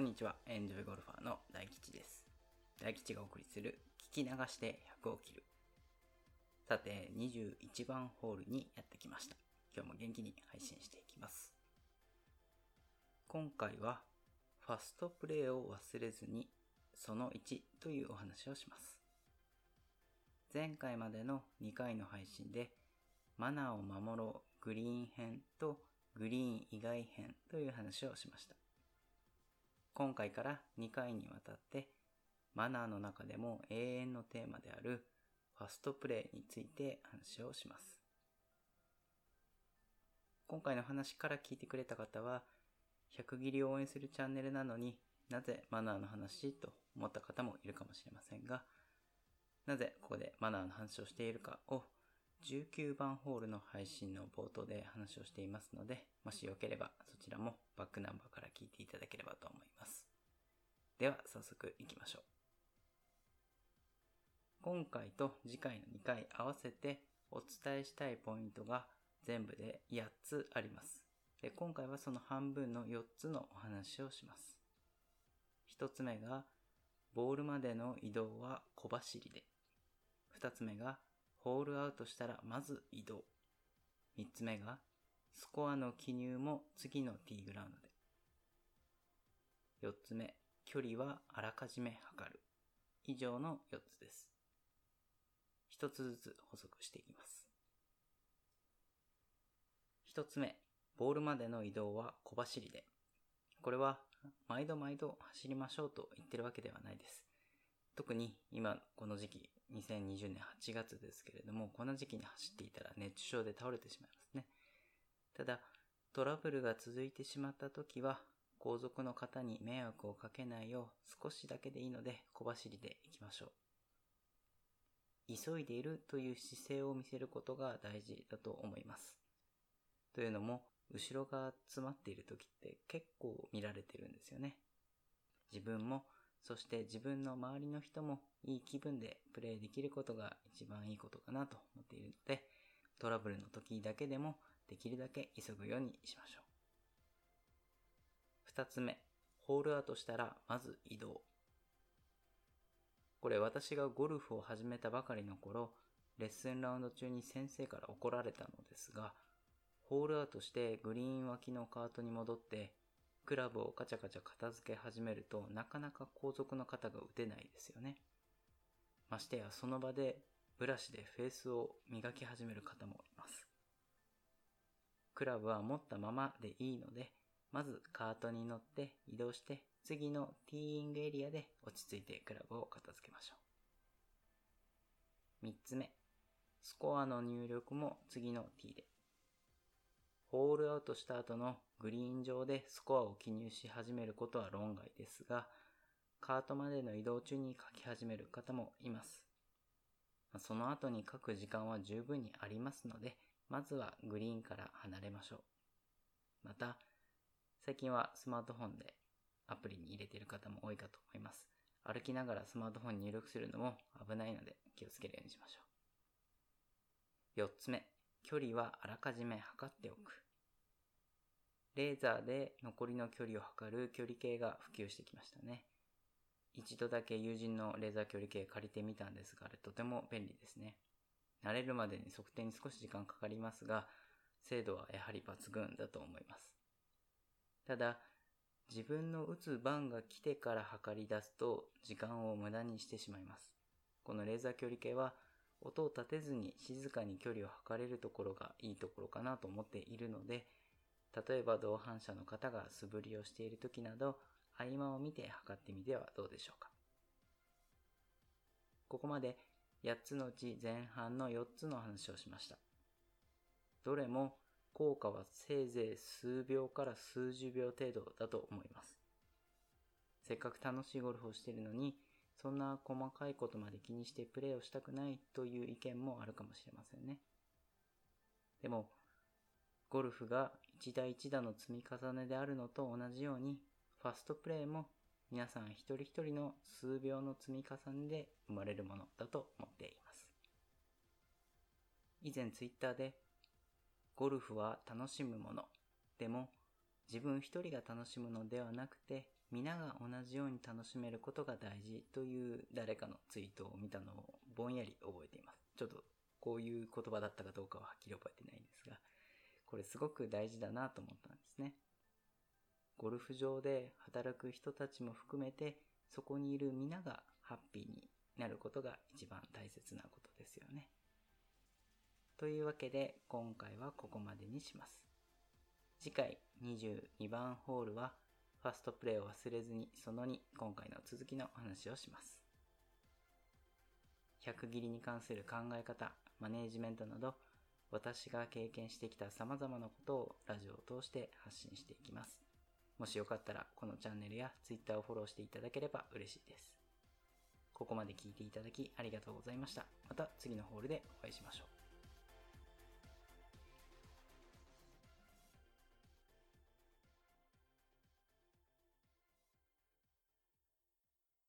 こんにちは、エンジョイゴルファーの大吉です。大吉がお送りする聞き流して100を切る。さて、21番ホールにやってきました。今日も元気に配信していきます。今回は、ファストプレーを忘れずに、その1というお話をします。前回までの2回の配信で、マナーを守ろうグリーン編とグリーン以外編という話をしました。今回から2回にわたってマナーの中でも永遠のテーマであるファストプレーについて話をします。今回の話から聞いてくれた方は100切りを応援するチャンネルなのになぜマナーの話と思った方もいるかもしれませんがなぜここでマナーの話をしているかを19番ホールの配信の冒頭で話をしていますので、もしよければそちらもバックナンバーから聞いていただければと思います。では早速行きましょう。今回と次回の2回合わせてお伝えしたいポイントが全部で8つあります。で今回はその半分の4つのお話をします。1つ目が、ボールまでの移動は小走りで。2つ目が、ホールアウトしたらまず移動。三つ目が、スコアの記入も次のティーグラウンドで。四つ目、距離はあらかじめ測る。以上の四つです。一つずつ補足していきます。一つ目、ボールまでの移動は小走りで。これは、毎度毎度走りましょうと言ってるわけではないです。特に今この時期、2020年8月ですけれども、この時期に走っていたら熱中症で倒れてしまいますね。ただ、トラブルが続いてしまった時は、後続の方に迷惑をかけないよう少しだけでいいので小走りで行きましょう。急いでいるという姿勢を見せることが大事だと思います。というのも、後ろが詰まっている時って結構見られてるんですよね。自分もそして自分の周りの人もいい気分でプレイできることが一番いいことかなと思っているので、トラブルの時だけでもできるだけ急ぐようにしましょう。二つ目、ホールアウトしたらまず移動。これ私がゴルフを始めたばかりの頃、レッスンラウンド中に先生から怒られたのですが、ホールアウトしてグリーン脇のカートに戻ってクラブをカチャカチャ片付け始めるとなかなか後続の方が打てないですよね。ましてやその場でブラシでフェースを磨き始める方もいます。クラブは持ったままでいいので、まずカートに乗って移動して次のティーイングエリアで落ち着いてクラブを片付けましょう。三つ目、スコアの入力も次のティーで。ホールアウトした後のグリーン上でスコアを記入し始めることは論外ですが、カートまでの移動中に書き始める方もいます。その後に書く時間は十分にありますので、まずはグリーンから離れましょう。また、最近はスマートフォンでアプリに入れている方も多いかと思います。歩きながらスマートフォンに入力するのも危ないので気をつけるようにしましょう。四つ目、距離はあらかじめ測っておく。レーザーで残りの距離を測る距離計が普及してきましたね。一度だけ友人のレーザー距離計借りてみたんですが、あれとても便利ですね。慣れるまでに測定に少し時間かかりますが、精度はやはり抜群だと思います。ただ、自分の打つ番が来てから測り出すと時間を無駄にしてしまいます。このレーザー距離計は音を立てずに静かに距離を測れるところがいいところかなと思っているので、例えば同伴者の方が素振りをしている時など、合間を見て測ってみてはどうでしょうか。ここまで8つのうち前半の4つの話をしました。どれも効果はせいぜい数秒から数十秒程度だと思います。せっかく楽しいゴルフをしているのに、そんな細かいことまで気にしてプレーをしたくないという意見もあるかもしれませんね。でも、ゴルフが一打一打の積み重ねであるのと同じように、ファストプレーも皆さん一人一人の数秒の積み重ねで生まれるものだと思っています。以前ツイッターで、ゴルフは楽しむもの。でも、自分一人が楽しむのではなくて、皆が同じように楽しめることが大事という誰かのツイートを見たのをぼんやり覚えています。ちょっとこういう言葉だったかどうかははっきり覚えてないんですが、これすごく大事だなと思ったんですね。ゴルフ場で働く人たちも含めて、そこにいる皆がハッピーになることが一番大切なことですよね。というわけで今回はここまでにします。次回22番ホールはファーストプレーを忘れずにその2今回の続きのお話をします。100切りに関する考え方、マネージメントなど私が経験してきた様々なことをラジオを通して発信していきます。もしよかったらこのチャンネルや Twitter をフォローしていただければ嬉しいです。ここまで聞いていただきありがとうございました。また次のホールでお会いしましょう。